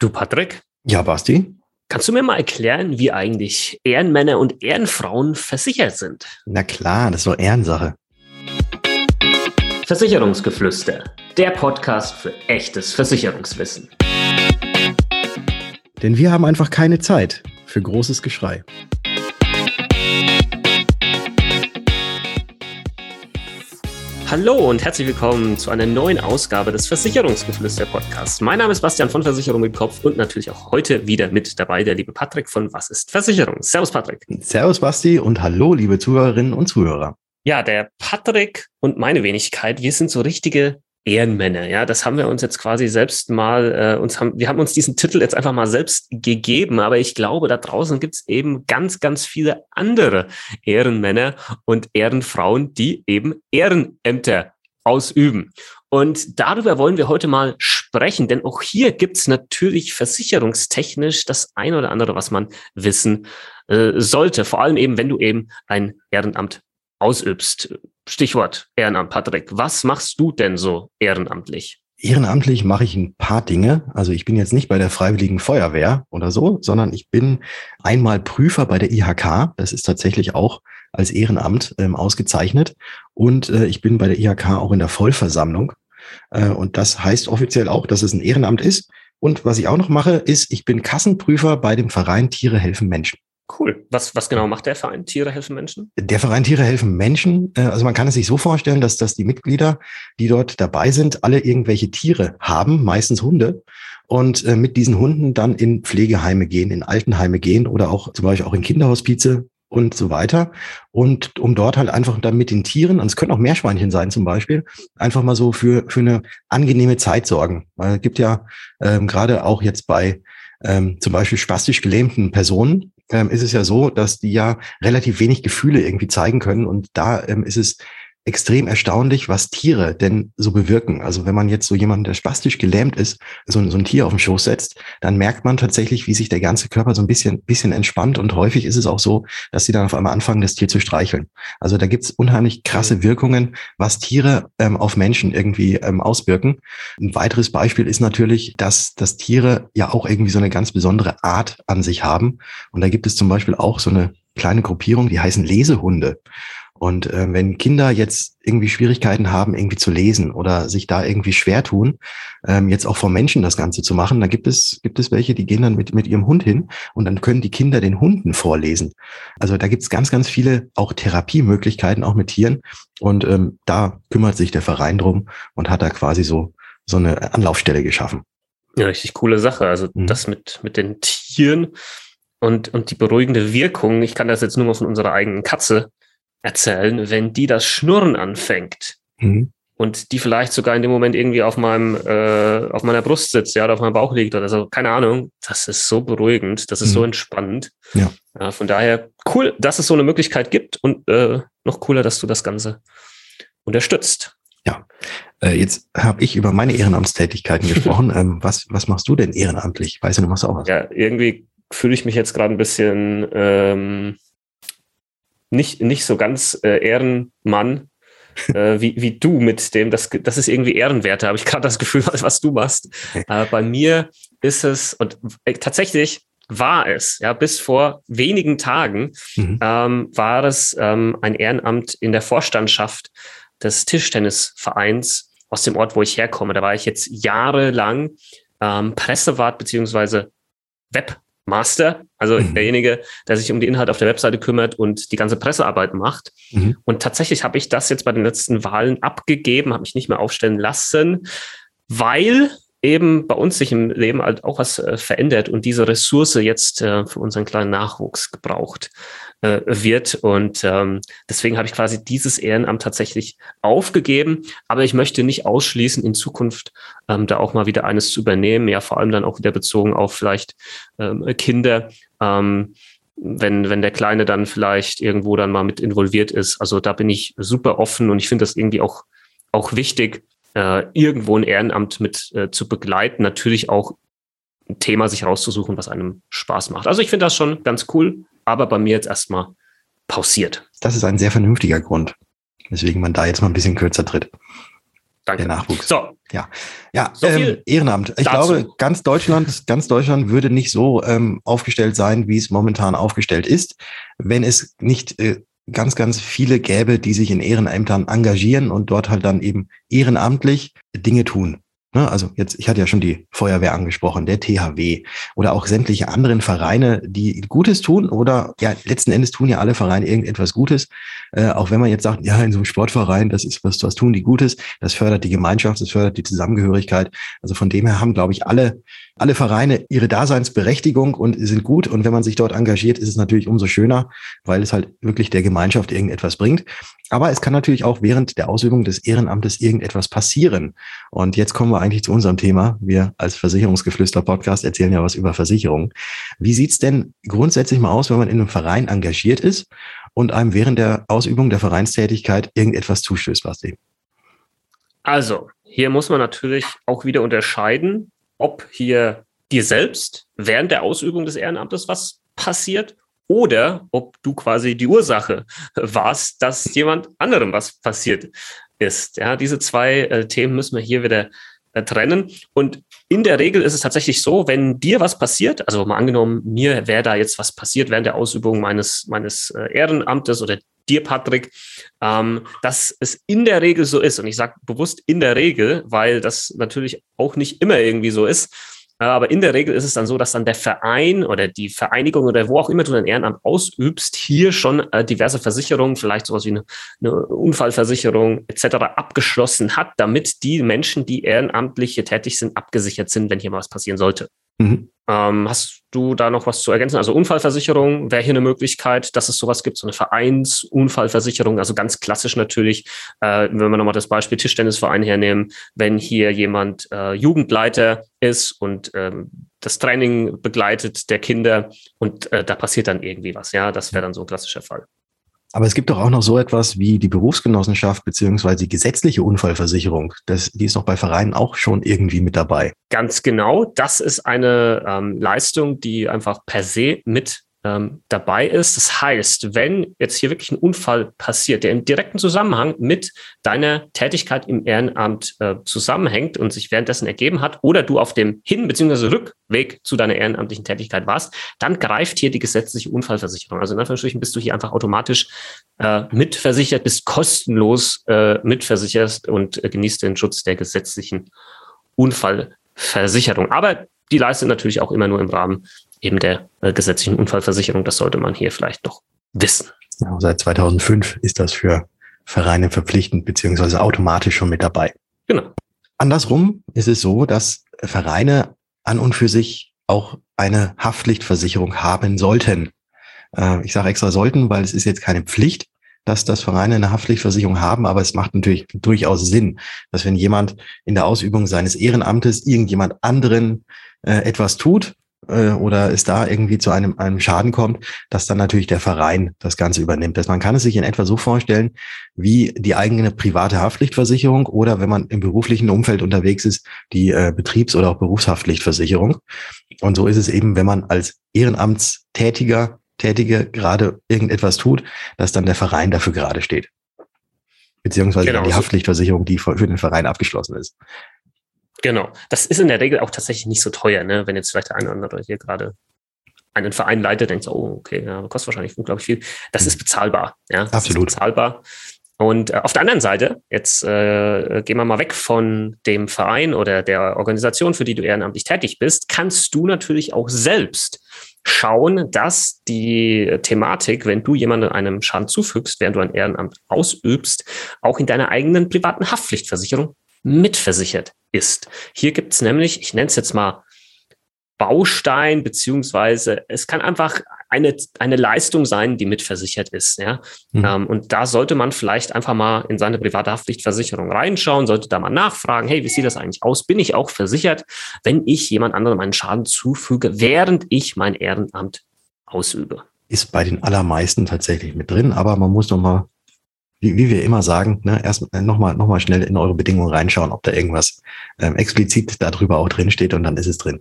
Du, Patrick? Ja, Basti? Kannst du mir mal erklären, wie eigentlich Ehrenmänner und Ehrenfrauen versichert sind? Na klar, das ist doch Ehrensache. Versicherungsgeflüster, der Podcast für echtes Versicherungswissen. Denn wir haben einfach keine Zeit für großes Geschrei. Hallo und herzlich willkommen zu einer neuen Ausgabe des Versicherungsgeflüster Podcasts. Mein Name ist Bastian von Versicherung mit Kopf und natürlich auch heute wieder mit dabei der liebe Patrick von Was ist Versicherung? Servus Patrick. Servus Basti und hallo liebe Zuhörerinnen und Zuhörer. Ja, der Patrick und meine Wenigkeit, wir sind so richtige Ehrenmänner. Ja, das haben wir uns jetzt quasi selbst mal, äh, uns haben, wir haben uns diesen Titel jetzt einfach mal selbst gegeben, aber ich glaube, da draußen gibt es eben ganz, ganz viele andere Ehrenmänner und Ehrenfrauen, die eben Ehrenämter ausüben. Und darüber wollen wir heute mal sprechen, denn auch hier gibt es natürlich versicherungstechnisch das eine oder andere, was man wissen äh, sollte. Vor allem eben, wenn du eben ein Ehrenamt ausübst. Stichwort Ehrenamt, Patrick. Was machst du denn so ehrenamtlich? Ehrenamtlich mache ich ein paar Dinge. Also ich bin jetzt nicht bei der Freiwilligen Feuerwehr oder so, sondern ich bin einmal Prüfer bei der IHK. Das ist tatsächlich auch als Ehrenamt ähm, ausgezeichnet. Und äh, ich bin bei der IHK auch in der Vollversammlung. Äh, und das heißt offiziell auch, dass es ein Ehrenamt ist. Und was ich auch noch mache, ist, ich bin Kassenprüfer bei dem Verein Tiere helfen Menschen. Cool. Was, was genau macht der Verein Tiere helfen Menschen? Der Verein Tiere helfen Menschen, äh, also man kann es sich so vorstellen, dass, dass die Mitglieder, die dort dabei sind, alle irgendwelche Tiere haben, meistens Hunde, und äh, mit diesen Hunden dann in Pflegeheime gehen, in Altenheime gehen oder auch zum Beispiel auch in Kinderhospize und so weiter. Und um dort halt einfach dann mit den Tieren, und es können auch Meerschweinchen sein zum Beispiel, einfach mal so für, für eine angenehme Zeit sorgen. Weil es gibt ja ähm, gerade auch jetzt bei ähm, zum Beispiel spastisch gelähmten Personen, ähm, ist es ja so, dass die ja relativ wenig Gefühle irgendwie zeigen können. Und da ähm, ist es extrem erstaunlich, was Tiere denn so bewirken. Also wenn man jetzt so jemanden, der spastisch gelähmt ist, so, so ein Tier auf den Schoß setzt, dann merkt man tatsächlich, wie sich der ganze Körper so ein bisschen, bisschen entspannt. Und häufig ist es auch so, dass sie dann auf einmal anfangen, das Tier zu streicheln. Also da gibt's unheimlich krasse mhm. Wirkungen, was Tiere ähm, auf Menschen irgendwie ähm, auswirken. Ein weiteres Beispiel ist natürlich, dass, dass Tiere ja auch irgendwie so eine ganz besondere Art an sich haben. Und da gibt es zum Beispiel auch so eine kleine Gruppierung, die heißen Lesehunde. Und äh, wenn Kinder jetzt irgendwie Schwierigkeiten haben, irgendwie zu lesen oder sich da irgendwie schwer tun, ähm, jetzt auch vor Menschen das Ganze zu machen, da gibt es, gibt es welche, die gehen dann mit, mit ihrem Hund hin und dann können die Kinder den Hunden vorlesen. Also da gibt es ganz, ganz viele auch Therapiemöglichkeiten, auch mit Tieren. Und ähm, da kümmert sich der Verein drum und hat da quasi so, so eine Anlaufstelle geschaffen. Ja, richtig coole Sache. Also mhm. das mit, mit den Tieren und, und die beruhigende Wirkung. Ich kann das jetzt nur mal von unserer eigenen Katze erzählen, wenn die das Schnurren anfängt mhm. und die vielleicht sogar in dem Moment irgendwie auf meinem äh, auf meiner Brust sitzt, ja, oder auf meinem Bauch liegt oder so, keine Ahnung, das ist so beruhigend, das ist mhm. so entspannend. Ja. ja. Von daher cool, dass es so eine Möglichkeit gibt und äh, noch cooler, dass du das Ganze unterstützt. Ja, äh, jetzt habe ich über meine Ehrenamtstätigkeiten gesprochen. ähm, was, was machst du denn ehrenamtlich? Weißt du, du machst auch was. Ja, irgendwie fühle ich mich jetzt gerade ein bisschen ähm, nicht, nicht so ganz äh, Ehrenmann äh, wie, wie du mit dem, das, das ist irgendwie ehrenwerter, habe ich gerade das Gefühl, was, was du machst. Äh, bei mir ist es, und äh, tatsächlich war es, ja, bis vor wenigen Tagen mhm. ähm, war es ähm, ein Ehrenamt in der Vorstandschaft des Tischtennisvereins aus dem Ort, wo ich herkomme. Da war ich jetzt jahrelang ähm, Pressewart beziehungsweise Web Master, also mhm. derjenige, der sich um die Inhalte auf der Webseite kümmert und die ganze Pressearbeit macht. Mhm. Und tatsächlich habe ich das jetzt bei den letzten Wahlen abgegeben, habe mich nicht mehr aufstellen lassen, weil eben bei uns sich im Leben halt auch was äh, verändert und diese Ressource jetzt äh, für unseren kleinen Nachwuchs gebraucht äh, wird. Und ähm, deswegen habe ich quasi dieses Ehrenamt tatsächlich aufgegeben. Aber ich möchte nicht ausschließen, in Zukunft ähm, da auch mal wieder eines zu übernehmen. Ja, vor allem dann auch wieder bezogen auf vielleicht ähm, Kinder. Ähm, wenn, wenn der Kleine dann vielleicht irgendwo dann mal mit involviert ist. Also da bin ich super offen und ich finde das irgendwie auch, auch wichtig, äh, irgendwo ein Ehrenamt mit äh, zu begleiten. Natürlich auch ein Thema sich rauszusuchen, was einem Spaß macht. Also ich finde das schon ganz cool, aber bei mir jetzt erstmal pausiert. Das ist ein sehr vernünftiger Grund, weswegen man da jetzt mal ein bisschen kürzer tritt. Danke. Der Nachwuchs. So. Ja, ja so ähm, Ehrenamt. Ich dazu. glaube, ganz Deutschland, ganz Deutschland würde nicht so ähm, aufgestellt sein, wie es momentan aufgestellt ist, wenn es nicht äh, ganz, ganz viele gäbe, die sich in Ehrenämtern engagieren und dort halt dann eben ehrenamtlich Dinge tun. Ne, also jetzt, ich hatte ja schon die Feuerwehr angesprochen, der THW oder auch sämtliche anderen Vereine, die Gutes tun oder ja, letzten Endes tun ja alle Vereine irgendetwas Gutes. Äh, auch wenn man jetzt sagt, ja, in so einem Sportverein, das ist was, was tun die Gutes, das fördert die Gemeinschaft, das fördert die Zusammengehörigkeit. Also von dem her haben, glaube ich, alle, alle Vereine ihre Daseinsberechtigung und sind gut. Und wenn man sich dort engagiert, ist es natürlich umso schöner, weil es halt wirklich der Gemeinschaft irgendetwas bringt. Aber es kann natürlich auch während der Ausübung des Ehrenamtes irgendetwas passieren. Und jetzt kommen wir eigentlich zu unserem Thema. Wir als Versicherungsgeflüster-Podcast erzählen ja was über Versicherungen. Wie sieht's denn grundsätzlich mal aus, wenn man in einem Verein engagiert ist und einem während der Ausübung der Vereinstätigkeit irgendetwas zustößt, Basti? Also, hier muss man natürlich auch wieder unterscheiden, ob hier dir selbst während der Ausübung des Ehrenamtes was passiert oder ob du quasi die Ursache warst, dass jemand anderem was passiert ist. Ja, diese zwei äh, Themen müssen wir hier wieder äh, trennen. Und in der Regel ist es tatsächlich so, wenn dir was passiert, also mal angenommen, mir wäre da jetzt was passiert während der Ausübung meines, meines äh, Ehrenamtes oder dir, Patrick, ähm, dass es in der Regel so ist. Und ich sage bewusst in der Regel, weil das natürlich auch nicht immer irgendwie so ist aber in der Regel ist es dann so, dass dann der Verein oder die Vereinigung oder wo auch immer du dein Ehrenamt ausübst, hier schon äh, diverse Versicherungen, vielleicht sowas wie eine, eine Unfallversicherung etc. abgeschlossen hat, damit die Menschen, die ehrenamtlich hier tätig sind, abgesichert sind, wenn hier mal was passieren sollte. Mhm. Ähm, hast du da noch was zu ergänzen? Also Unfallversicherung wäre hier eine Möglichkeit, dass es sowas gibt, so eine Vereinsunfallversicherung, also ganz klassisch natürlich, äh, wenn wir nochmal das Beispiel Tischtennisverein hernehmen, wenn hier jemand äh, Jugendleiter ist und ähm, das Training begleitet der Kinder und äh, da passiert dann irgendwie was, ja, das wäre dann so ein klassischer Fall. Aber es gibt doch auch noch so etwas wie die Berufsgenossenschaft beziehungsweise die gesetzliche Unfallversicherung. Das, die ist doch bei Vereinen auch schon irgendwie mit dabei. Ganz genau. Das ist eine ähm, Leistung, die einfach per se mit ähm, dabei ist. Das heißt, wenn jetzt hier wirklich ein Unfall passiert, der im direkten Zusammenhang mit deiner Tätigkeit im Ehrenamt äh, zusammenhängt und sich währenddessen ergeben hat, oder du auf dem Hin- bzw. Rückweg zu deiner ehrenamtlichen Tätigkeit warst, dann greift hier die gesetzliche Unfallversicherung. Also in Anführungsstrichen bist du hier einfach automatisch äh, mitversichert, bist kostenlos äh, mitversichert und äh, genießt den Schutz der gesetzlichen Unfallversicherung. Aber die leistet natürlich auch immer nur im Rahmen eben der äh, gesetzlichen Unfallversicherung. Das sollte man hier vielleicht noch wissen. Ja, seit 2005 ist das für Vereine verpflichtend beziehungsweise automatisch schon mit dabei. Genau. Andersrum ist es so, dass Vereine an und für sich auch eine Haftpflichtversicherung haben sollten. Äh, ich sage extra sollten, weil es ist jetzt keine Pflicht, dass das Vereine eine Haftpflichtversicherung haben, aber es macht natürlich durchaus Sinn, dass wenn jemand in der Ausübung seines Ehrenamtes irgendjemand anderen äh, etwas tut, äh, oder es da irgendwie zu einem, einem Schaden kommt, dass dann natürlich der Verein das Ganze übernimmt. Das man kann es sich in etwa so vorstellen, wie die eigene private Haftpflichtversicherung oder wenn man im beruflichen Umfeld unterwegs ist, die äh, Betriebs- oder auch Berufshaftpflichtversicherung. Und so ist es eben, wenn man als Ehrenamtstätiger, Tätige gerade irgendetwas tut, dass dann der Verein dafür gerade steht. Beziehungsweise genau. die Haftpflichtversicherung, die für den Verein abgeschlossen ist. Genau. Das ist in der Regel auch tatsächlich nicht so teuer, ne? Wenn jetzt vielleicht der eine oder andere hier gerade einen Verein leitet, denkt so, oh, okay, ja, kostet wahrscheinlich unglaublich viel. Das ist bezahlbar. Ja, das Absolut. Ist bezahlbar. Und äh, auf der anderen Seite, jetzt äh, gehen wir mal weg von dem Verein oder der Organisation, für die du ehrenamtlich tätig bist, kannst du natürlich auch selbst schauen, dass die Thematik, wenn du jemandem einen Schaden zufügst, während du ein Ehrenamt ausübst, auch in deiner eigenen privaten Haftpflichtversicherung mitversichert ist. Hier gibt es nämlich, ich nenne es jetzt mal Baustein, beziehungsweise es kann einfach eine, eine Leistung sein, die mitversichert ist. Ja? Mhm. Ähm, und da sollte man vielleicht einfach mal in seine private Haftpflichtversicherung reinschauen, sollte da mal nachfragen, hey, wie sieht das eigentlich aus? Bin ich auch versichert, wenn ich jemand anderem einen Schaden zufüge, während ich mein Ehrenamt ausübe? Ist bei den allermeisten tatsächlich mit drin, aber man muss noch mal wie, wie wir immer sagen, ne, erst äh, nochmal noch mal schnell in eure Bedingungen reinschauen, ob da irgendwas ähm, explizit darüber auch drin steht und dann ist es drin.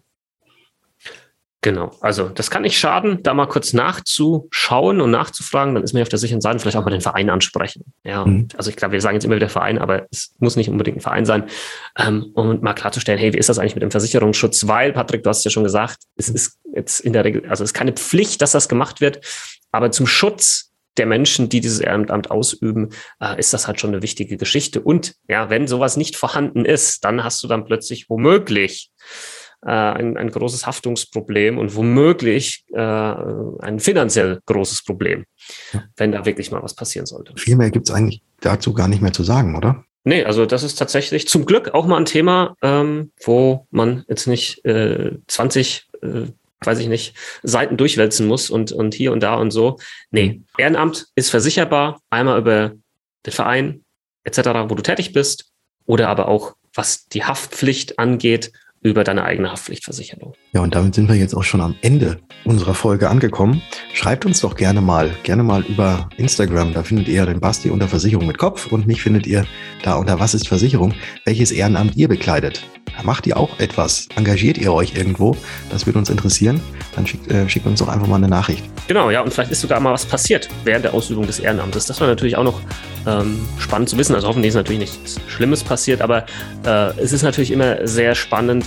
Genau, also das kann nicht schaden, da mal kurz nachzuschauen und nachzufragen, dann ist man auf der sicheren Seite, vielleicht auch mal den Verein ansprechen. Ja, mhm. also ich glaube, wir sagen jetzt immer wieder Verein, aber es muss nicht unbedingt ein Verein sein, ähm, um mal klarzustellen, hey, wie ist das eigentlich mit dem Versicherungsschutz? Weil, Patrick, du hast ja schon gesagt, es ist jetzt in der Regel, also es ist keine Pflicht, dass das gemacht wird, aber zum Schutz der Menschen, die dieses Ehrenamt ausüben, äh, ist das halt schon eine wichtige Geschichte. Und ja, wenn sowas nicht vorhanden ist, dann hast du dann plötzlich womöglich äh, ein, ein großes Haftungsproblem und womöglich äh, ein finanziell großes Problem, ja. wenn da wirklich mal was passieren sollte. Viel mehr gibt es eigentlich dazu gar nicht mehr zu sagen, oder? Nee, also das ist tatsächlich zum Glück auch mal ein Thema, ähm, wo man jetzt nicht äh, 20, äh, weiß ich nicht, Seiten durchwälzen muss und, und hier und da und so. Nee, mhm. Ehrenamt ist versicherbar, einmal über den Verein etc., wo du tätig bist, oder aber auch was die Haftpflicht angeht über deine eigene Haftpflichtversicherung. Ja, und damit sind wir jetzt auch schon am Ende unserer Folge angekommen. Schreibt uns doch gerne mal, gerne mal über Instagram. Da findet ihr den Basti unter Versicherung mit Kopf und mich findet ihr da unter Was ist Versicherung, welches Ehrenamt ihr bekleidet. Macht ihr auch etwas? Engagiert ihr euch irgendwo? Das würde uns interessieren. Dann schickt, äh, schickt uns doch einfach mal eine Nachricht. Genau, ja, und vielleicht ist sogar mal was passiert während der Ausübung des Ehrenamtes. Das war natürlich auch noch ähm, spannend zu wissen. Also hoffentlich ist natürlich nichts Schlimmes passiert, aber äh, es ist natürlich immer sehr spannend,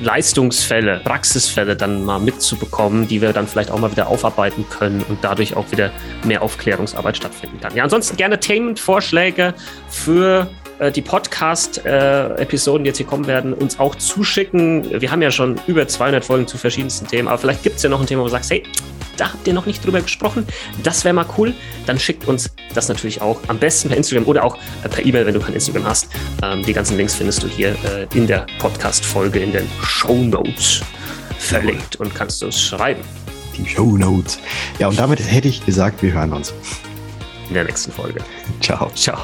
Leistungsfälle, Praxisfälle dann mal mitzubekommen, die wir dann vielleicht auch mal wieder aufarbeiten können und dadurch auch wieder mehr Aufklärungsarbeit stattfinden kann. Ja, ansonsten gerne Themenvorschläge für die Podcast-Episoden, die jetzt hier kommen werden, uns auch zuschicken. Wir haben ja schon über 200 Folgen zu verschiedensten Themen, aber vielleicht gibt es ja noch ein Thema, wo du sagst, hey, da habt ihr noch nicht drüber gesprochen. Das wäre mal cool. Dann schickt uns das natürlich auch am besten per Instagram oder auch äh, per E-Mail, wenn du kein Instagram hast. Ähm, die ganzen Links findest du hier äh, in der Podcast-Folge in den Show Notes verlinkt und kannst du es schreiben. Die Show Notes. Ja, und damit hätte ich gesagt, wir hören uns. In der nächsten Folge. Ciao. Ciao.